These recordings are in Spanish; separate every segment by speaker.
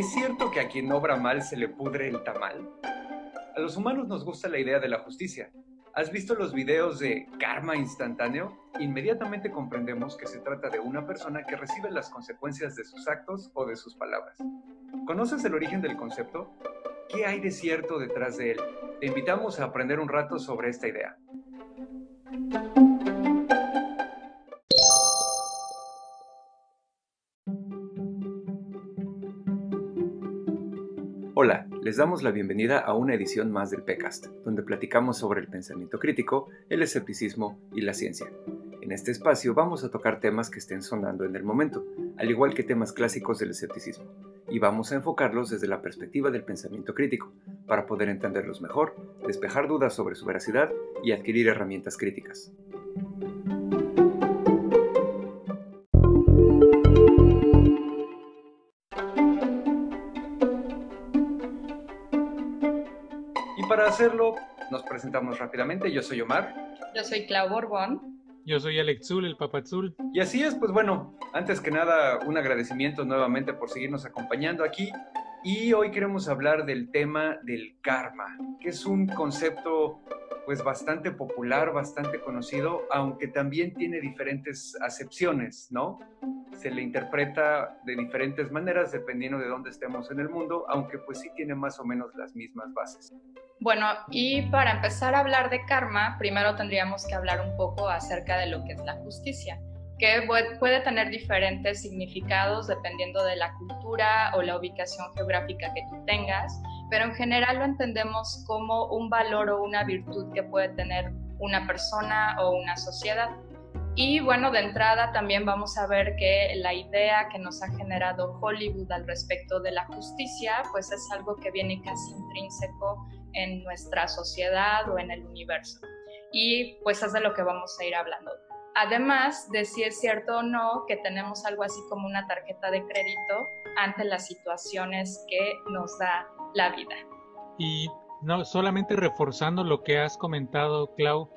Speaker 1: ¿Es cierto que a quien obra mal se le pudre el tamal? A los humanos nos gusta la idea de la justicia. ¿Has visto los videos de karma instantáneo? Inmediatamente comprendemos que se trata de una persona que recibe las consecuencias de sus actos o de sus palabras. ¿Conoces el origen del concepto? ¿Qué hay de cierto detrás de él? Te invitamos a aprender un rato sobre esta idea. Hola, les damos la bienvenida a una edición más del PECAST, donde platicamos sobre el pensamiento crítico, el escepticismo y la ciencia. En este espacio vamos a tocar temas que estén sonando en el momento, al igual que temas clásicos del escepticismo, y vamos a enfocarlos desde la perspectiva del pensamiento crítico, para poder entenderlos mejor, despejar dudas sobre su veracidad y adquirir herramientas críticas. Para hacerlo, nos presentamos rápidamente. Yo soy Omar.
Speaker 2: Yo soy Clau Borbón.
Speaker 3: Yo soy Alexul, el Papazul.
Speaker 1: Y así es, pues bueno, antes que nada, un agradecimiento nuevamente por seguirnos acompañando aquí. Y hoy queremos hablar del tema del karma, que es un concepto pues bastante popular, bastante conocido, aunque también tiene diferentes acepciones, ¿no? Se le interpreta de diferentes maneras dependiendo de dónde estemos en el mundo, aunque pues sí tiene más o menos las mismas bases.
Speaker 2: Bueno, y para empezar a hablar de karma, primero tendríamos que hablar un poco acerca de lo que es la justicia, que puede tener diferentes significados dependiendo de la cultura o la ubicación geográfica que tú tengas, pero en general lo entendemos como un valor o una virtud que puede tener una persona o una sociedad. Y bueno, de entrada también vamos a ver que la idea que nos ha generado Hollywood al respecto de la justicia, pues es algo que viene casi intrínseco en nuestra sociedad o en el universo. Y pues es de lo que vamos a ir hablando. Además de si es cierto o no que tenemos algo así como una tarjeta de crédito ante las situaciones que nos da la vida.
Speaker 3: Y no solamente reforzando lo que has comentado, Clau,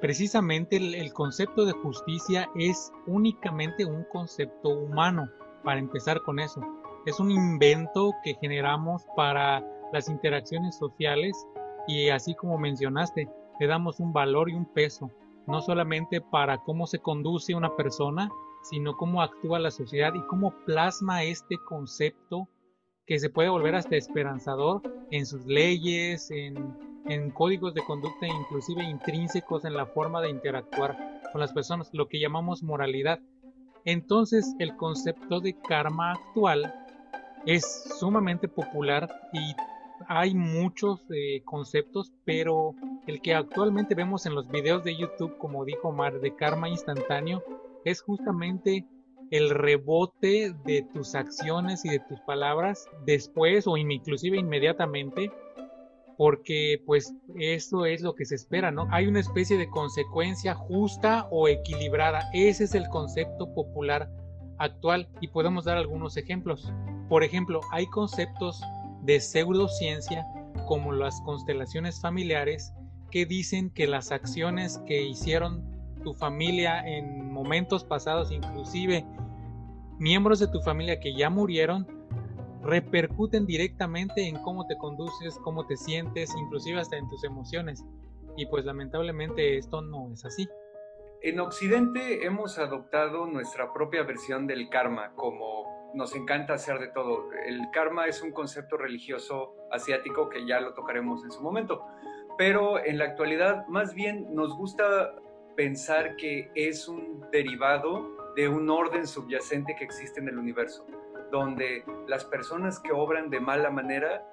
Speaker 3: precisamente el, concepto de justicia es únicamente un concepto humano, para empezar con eso. Es un invento que generamos para las interacciones sociales y así como mencionaste, le damos un valor y un peso, no solamente para cómo se conduce una persona, sino cómo actúa la sociedad y cómo plasma este concepto que se puede volver hasta esperanzador en sus leyes, en, en códigos de conducta inclusive intrínsecos en la forma de interactuar con las personas, lo que llamamos moralidad. Entonces el concepto de karma actual es sumamente popular y hay muchos eh, conceptos, pero el que actualmente vemos en los videos de YouTube, como dijo Omar, de karma instantáneo, es justamente el rebote de tus acciones y de tus palabras después o inclusive inmediatamente porque pues eso es lo que se espera, ¿no? Hay una especie de consecuencia justa o equilibrada. Ese es el concepto popular actual y podemos dar algunos ejemplos. Por ejemplo, hay conceptos de pseudociencia como las constelaciones familiares que dicen que las acciones que hicieron tu familia en momentos pasados, inclusive miembros de tu familia que ya murieron, repercuten directamente en cómo te conduces, cómo te sientes, inclusive hasta en tus emociones. Y pues lamentablemente esto no es así.
Speaker 1: En Occidente hemos adoptado nuestra propia versión del karma como nos encanta hacer de todo. El karma es un concepto religioso asiático que ya lo tocaremos en su momento, pero en la actualidad más bien nos gusta pensar que es un derivado de un orden subyacente que existe en el universo, donde las personas que obran de mala manera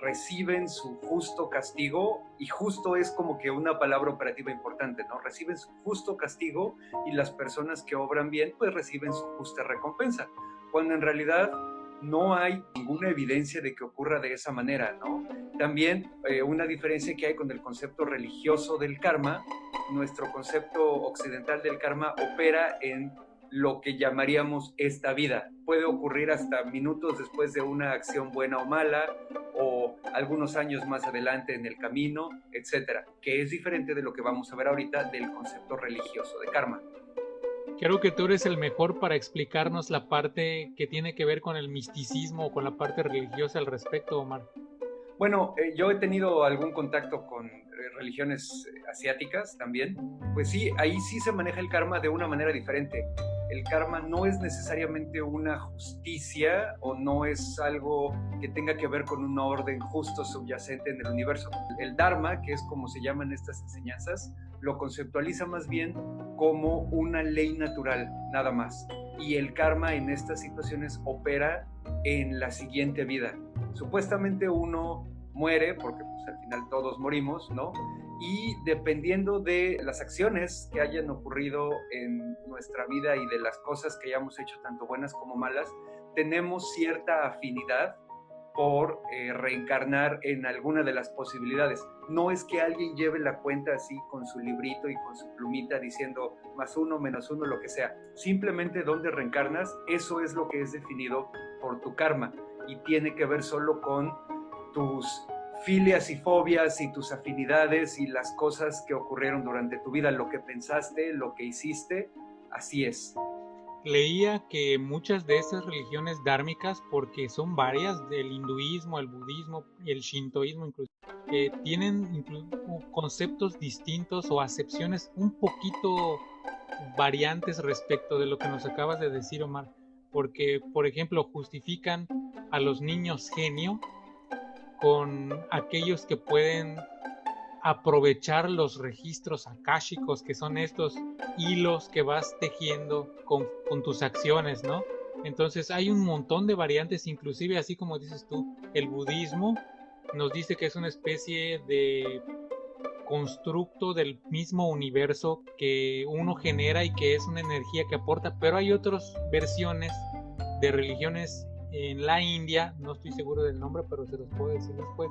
Speaker 1: reciben su justo castigo, y justo es como que una palabra operativa importante, ¿no? Reciben su justo castigo y las personas que obran bien, pues reciben su justa recompensa cuando en realidad no hay ninguna evidencia de que ocurra de esa manera, ¿no? También eh, una diferencia que hay con el concepto religioso del karma, nuestro concepto occidental del karma opera en lo que llamaríamos esta vida. Puede ocurrir hasta minutos después de una acción buena o mala, o algunos años más adelante en el camino, etcétera, que es diferente de lo que vamos a ver ahorita del concepto religioso de karma
Speaker 3: Creo que tú eres el mejor para explicarnos la parte que tiene que ver con el misticismo o con la parte religiosa al respecto, Omar.
Speaker 1: Bueno, eh, yo he tenido algún contacto con religiones eh, asiáticas también. Pues sí, ahí sí se maneja el karma de una manera diferente. El karma no es necesariamente una justicia o no es algo que tenga que ver con un orden justo subyacente en el universo. El dharma, que es como se llaman estas enseñanzas, lo conceptualiza más bien como una ley natural, nada más. Y el karma en estas situaciones opera en la siguiente vida. Supuestamente uno muere, porque pues, al final todos morimos, ¿no? Y dependiendo de las acciones que hayan ocurrido en nuestra vida y de las cosas que hayamos hecho, tanto buenas como malas, tenemos cierta afinidad por eh, reencarnar en alguna de las posibilidades. No es que alguien lleve la cuenta así con su librito y con su plumita diciendo más uno, menos uno, lo que sea. Simplemente donde reencarnas, eso es lo que es definido por tu karma y tiene que ver solo con tus filias y fobias y tus afinidades y las cosas que ocurrieron durante tu vida, lo que pensaste, lo que hiciste, así es.
Speaker 3: Leía que muchas de esas religiones dármicas, porque son varias, del hinduismo, el budismo, el shintoísmo incluso, tienen conceptos distintos o acepciones un poquito variantes respecto de lo que nos acabas de decir, Omar. Porque, por ejemplo, justifican a los niños genio con aquellos que pueden aprovechar los registros akáshicos, que son estos hilos que vas tejiendo con, con, tus acciones, ¿no? Entonces hay un montón de variantes, inclusive así como dices tú, el budismo nos dice que es una especie de constructo del mismo universo que uno genera y que es una energía que aporta, pero hay otras versiones de religiones en la India, no estoy seguro del nombre, pero se los puedo decir después,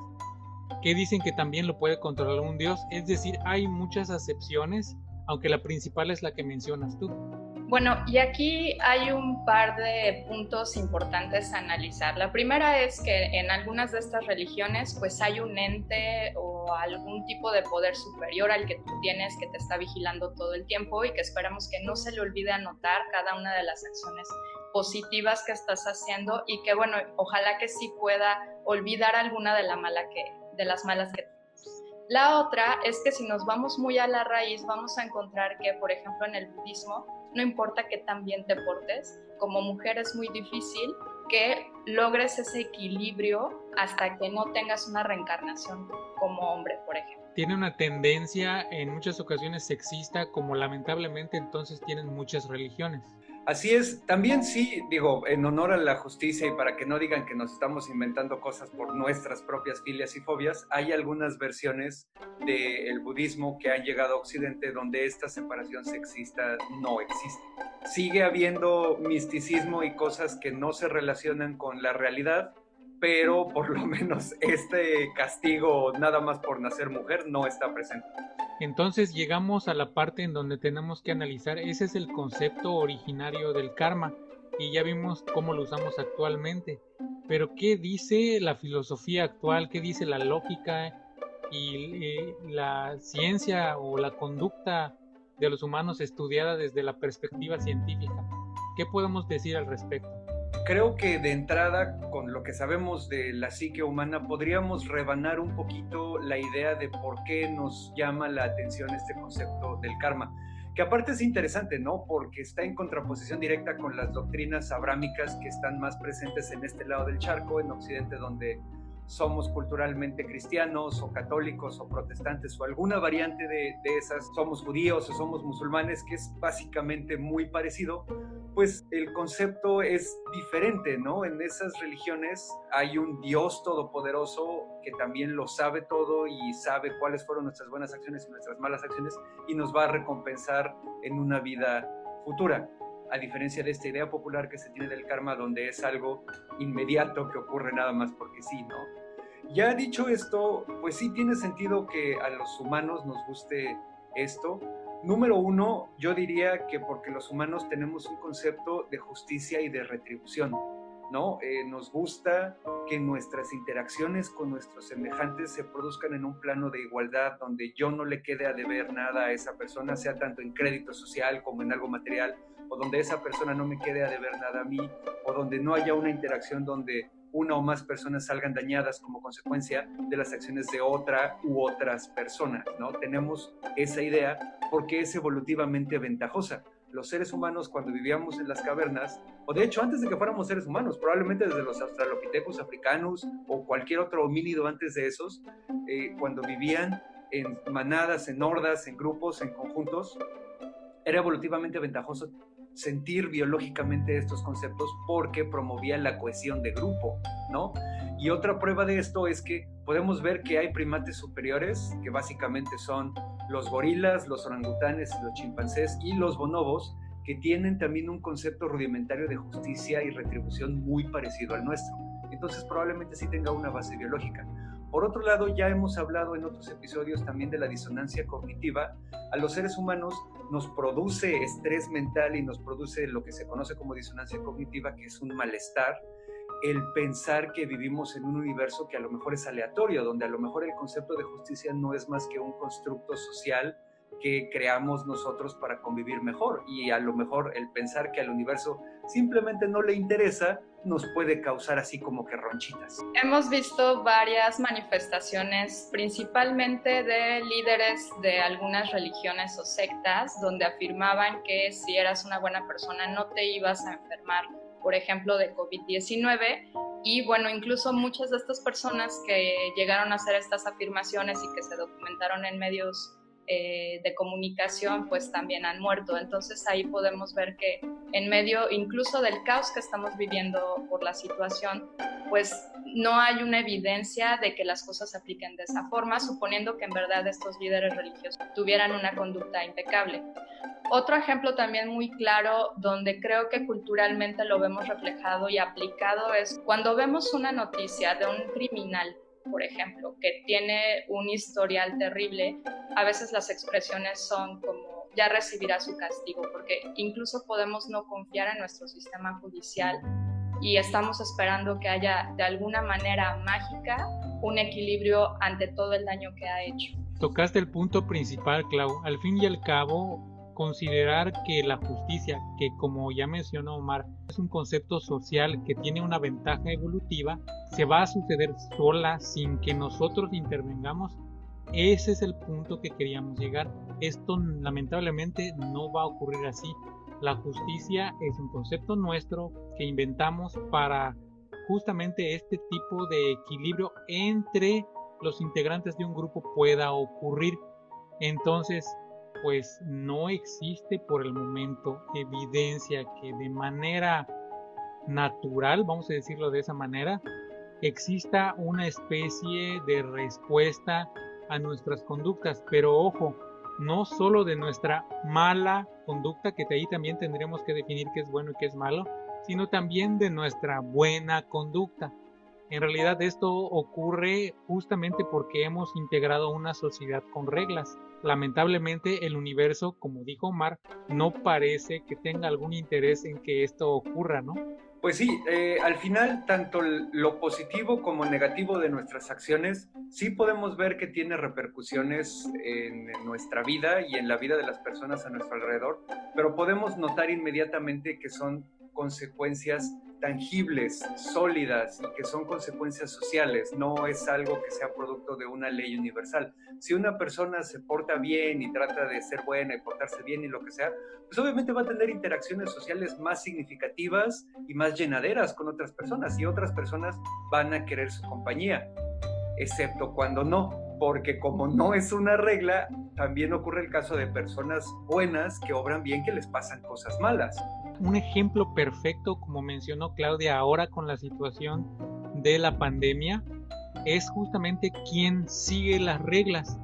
Speaker 3: que dicen que también lo puede controlar un dios. Es decir, hay muchas acepciones, aunque la principal es la que mencionas tú.
Speaker 2: Bueno, y aquí hay un par de puntos importantes a analizar. La primera es que en algunas de estas religiones pues hay un ente o algún tipo de poder superior al que tú tienes que te está vigilando todo el tiempo y que esperamos que no se le olvide anotar cada una de las acciones positivas que estás haciendo y que bueno, ojalá que sí pueda olvidar alguna de, la mala que, de las malas que la otra es que si nos vamos muy a la raíz, vamos a encontrar que, por ejemplo, en el budismo, no importa que tan bien te portes, como mujer es muy difícil que logres ese equilibrio hasta que no tengas una reencarnación como hombre, por ejemplo.
Speaker 3: Tiene una tendencia en muchas ocasiones sexista, como lamentablemente entonces tienen muchas religiones.
Speaker 1: Así es, también sí, digo, en honor a la justicia y para que no digan que nos estamos inventando cosas por nuestras propias filias y fobias, hay algunas versiones del budismo que han llegado a Occidente donde esta separación sexista no existe. Sigue habiendo misticismo y cosas que no se relacionan con la realidad, pero por lo menos este castigo nada más por nacer mujer no está presente.
Speaker 3: Entonces llegamos a la parte en donde tenemos que analizar, ese es el concepto originario del karma y ya vimos cómo lo usamos actualmente. Pero ¿qué dice la filosofía actual? ¿Qué dice la lógica y eh, la ciencia o la conducta de los humanos estudiada desde la perspectiva científica? ¿Qué podemos decir al respecto?
Speaker 1: Creo que de entrada, con lo que sabemos de la psique humana, podríamos rebanar un poquito la idea de por qué nos llama la atención este concepto del karma. Que aparte es interesante, ¿no? Porque está en contraposición directa con las doctrinas abrámicas que están más presentes en este lado del charco, en Occidente, donde somos culturalmente cristianos o católicos o protestantes o alguna variante de, esas, somos judíos o somos musulmanes, que es básicamente muy parecido, pues el concepto es diferente, ¿no? En esas religiones hay un Dios todopoderoso que también lo sabe todo y sabe cuáles fueron nuestras buenas acciones y nuestras malas acciones y nos va a recompensar en una vida futura a diferencia de esta idea popular que se tiene del karma, donde es algo inmediato que ocurre nada más porque sí, ¿no? Ya dicho esto, pues sí tiene sentido que a los humanos nos guste esto. Número uno, yo diría que porque los humanos tenemos un concepto de justicia y de retribución, ¿no? Eh, nos gusta que nuestras interacciones con nuestros semejantes se produzcan en un plano de igualdad, donde yo no le quede a deber nada a esa persona, sea tanto en crédito social como en algo material, o donde esa persona no me quede a deber nada a mí, o donde no haya una interacción donde una o más personas salgan dañadas como consecuencia de las acciones de otra u otras personas, ¿no? Tenemos esa idea porque es evolutivamente ventajosa. Los seres humanos cuando vivíamos en las cavernas, o de hecho antes de que fuéramos seres humanos, probablemente desde los australopithecus africanos o cualquier otro homínido antes de esos, eh, cuando vivían en manadas, en hordas, en grupos, en conjuntos, era evolutivamente ventajoso sentir biológicamente estos conceptos porque promovía la cohesión de grupo, ¿no? Y otra prueba de esto es que podemos ver que hay primates superiores, que básicamente son los gorilas, los orangutanes, los chimpancés y los bonobos, que tienen también un concepto rudimentario de justicia y retribución muy parecido al nuestro. Entonces probablemente sí tenga una base biológica. Por otro lado, ya hemos hablado en otros episodios también de la disonancia cognitiva. A los seres humanos nos produce estrés mental y nos produce lo que se conoce como disonancia cognitiva, que es un malestar, el pensar que vivimos en un universo que a lo mejor es aleatorio, donde a lo mejor el concepto de justicia no es más que un constructo social que creamos nosotros para convivir mejor. Y a lo mejor el pensar que al universo simplemente no le interesa nos puede causar así como que ronchitas.
Speaker 2: Hemos visto varias manifestaciones, principalmente de líderes de algunas religiones o sectas, donde afirmaban que si eras una buena persona no te ibas a enfermar, por ejemplo, de COVID-19. Y bueno, incluso muchas de estas personas que llegaron a hacer estas afirmaciones y que se documentaron en medios eh, de comunicación pues también han muerto. Entonces ahí podemos ver que en medio incluso del caos que estamos viviendo por la situación, pues no hay una evidencia de que las cosas se apliquen de esa forma, suponiendo que en verdad estos líderes religiosos tuvieran una conducta impecable. Otro ejemplo también muy claro donde creo que culturalmente lo vemos reflejado y aplicado es cuando vemos una noticia de un criminal por ejemplo, que tiene un historial terrible, a veces las expresiones son como ya recibirá su castigo, porque incluso podemos no confiar en nuestro sistema judicial y estamos esperando que haya de alguna manera mágica un equilibrio ante todo el daño que ha hecho.
Speaker 3: Tocaste el punto principal, Clau. Al fin y al cabo, considerar que la justicia, que como ya mencionó Omar, es un concepto social que tiene una ventaja evolutiva, se va a suceder sola sin que nosotros intervengamos, ese es el punto que queríamos llegar. Esto lamentablemente no va a ocurrir así. La justicia es un concepto nuestro que inventamos para justamente este tipo de equilibrio entre los integrantes de un grupo pueda ocurrir. Entonces, pues no existe por el momento evidencia que de manera natural, vamos a decirlo de esa manera, exista una especie de respuesta a nuestras conductas. Pero ojo, no solo de nuestra mala conducta, que de ahí también tendremos que definir qué es bueno y qué es malo, sino también de nuestra buena conducta. En realidad esto ocurre justamente porque hemos integrado una sociedad con reglas. Lamentablemente el universo, como dijo Omar, no parece que tenga algún interés en que esto ocurra, ¿no?
Speaker 1: Pues sí, eh, al final tanto lo positivo como negativo de nuestras acciones sí podemos ver que tiene repercusiones en nuestra vida y en la vida de las personas a nuestro alrededor, pero podemos notar inmediatamente que son consecuencias tangibles, sólidas que son consecuencias sociales, no es algo que sea producto de una ley universal. Si una persona se porta bien y trata de ser buena y portarse bien y lo que sea, pues obviamente va a tener interacciones sociales más significativas y más llenaderas con otras personas y otras personas van a querer su compañía, excepto cuando no, porque como no es una regla, también ocurre el caso de personas buenas que obran bien que les pasan cosas malas
Speaker 3: un ejemplo perfecto, como mencionó Claudia ahora con la situación de la pandemia, es justamente quien sigue las reglas,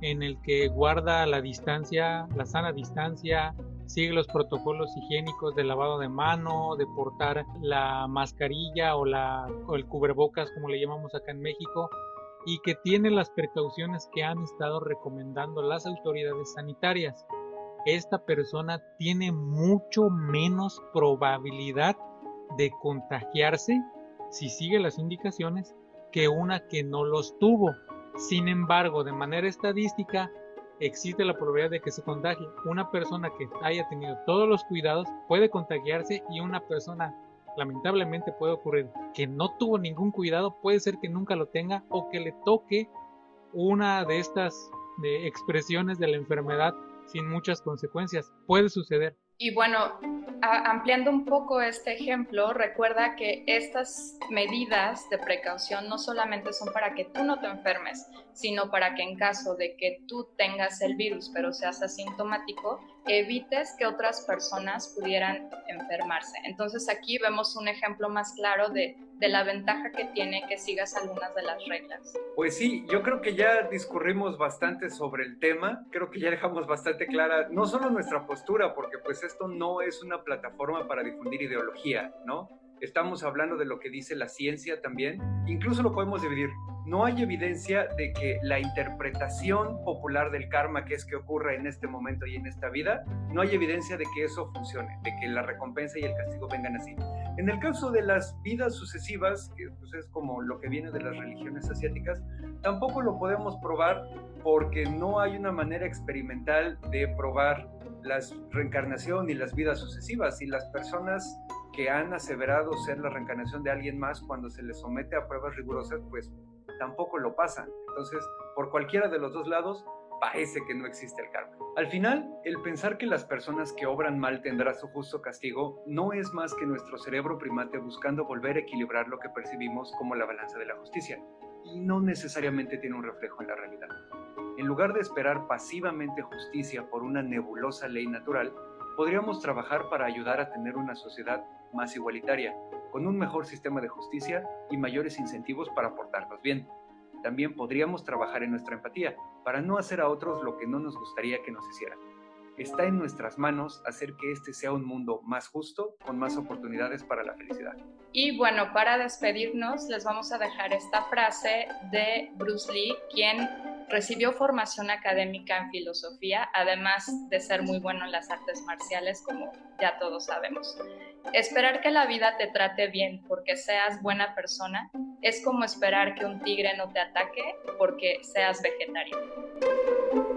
Speaker 3: en el que guarda la distancia, la sana distancia, sigue los protocolos higiénicos de lavado de mano, de portar la mascarilla o, o el cubrebocas, como le llamamos acá en México, y que tiene las precauciones que han estado recomendando las autoridades sanitarias esta persona tiene mucho menos probabilidad de contagiarse si sigue las indicaciones que una que no los tuvo. Sin embargo, de manera estadística, existe la probabilidad de que se contagie. Una persona que haya tenido todos los cuidados puede contagiarse y una persona lamentablemente puede ocurrir que no tuvo ningún cuidado, puede ser que nunca lo tenga o que le toque una de estas de expresiones de la enfermedad sin muchas consecuencias. Puede suceder.
Speaker 2: Y bueno, ampliando un poco este ejemplo, recuerda que estas medidas de precaución no solamente son para que tú no te enfermes, sino para que en caso de que tú tengas el virus pero seas asintomático, evites que otras personas pudieran enfermarse. Entonces aquí vemos un ejemplo más claro de, de la ventaja que tiene que sigas algunas de las reglas.
Speaker 1: Pues sí, yo creo que ya discurrimos bastante sobre el tema, creo que ya dejamos bastante clara no solo nuestra postura, porque pues esto no es una plataforma para difundir ideología, ¿no? Estamos hablando de lo que dice la ciencia también, incluso lo podemos dividir no hay evidencia de que la interpretación popular del karma, que es que ocurre en este momento y en esta vida, no hay evidencia de que eso funcione, de que la recompensa y el castigo vengan así. En el caso de las vidas sucesivas, que pues, es como lo que viene de las religiones asiáticas, tampoco lo podemos probar porque no hay una manera experimental de probar la reencarnación y las vidas sucesivas y las personas que han aseverado ser la reencarnación de alguien más cuando se les somete a pruebas rigurosas, pues tampoco lo pasan. Entonces, por cualquiera de los dos lados, parece que no existe el karma. Al final, el pensar que las personas que obran mal tendrán su justo castigo no es más que nuestro cerebro primate buscando volver a equilibrar lo que percibimos como la balanza de la justicia, y no necesariamente tiene un reflejo en la realidad. En lugar de esperar pasivamente justicia por una nebulosa ley natural, podríamos trabajar para ayudar a tener una sociedad más igualitaria, con un mejor sistema de justicia y mayores incentivos para portarnos bien. También podríamos trabajar en nuestra empatía, para no hacer a otros lo que no nos gustaría que nos hicieran. Está en nuestras manos hacer que este sea un mundo más justo, con más oportunidades para la felicidad.
Speaker 2: Y bueno, para despedirnos, les vamos a dejar esta frase de Bruce Lee, quien Recibió formación académica en filosofía, además de ser muy bueno en las artes marciales, como ya todos sabemos. Esperar que la vida te trate bien porque seas buena persona es como esperar que un tigre no te ataque porque seas vegetariano.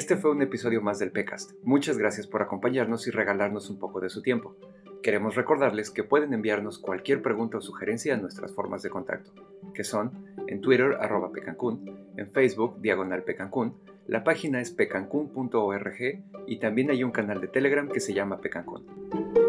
Speaker 1: Este fue un episodio más del PECAST. Muchas gracias por acompañarnos y regalarnos un poco de su tiempo. Queremos recordarles que pueden enviarnos cualquier pregunta o sugerencia a nuestras formas de contacto, que son en Twitter arroba pecancún, en Facebook diagonal pecancún, la página es pecancún.org y también hay un canal de Telegram que se llama Pecancún.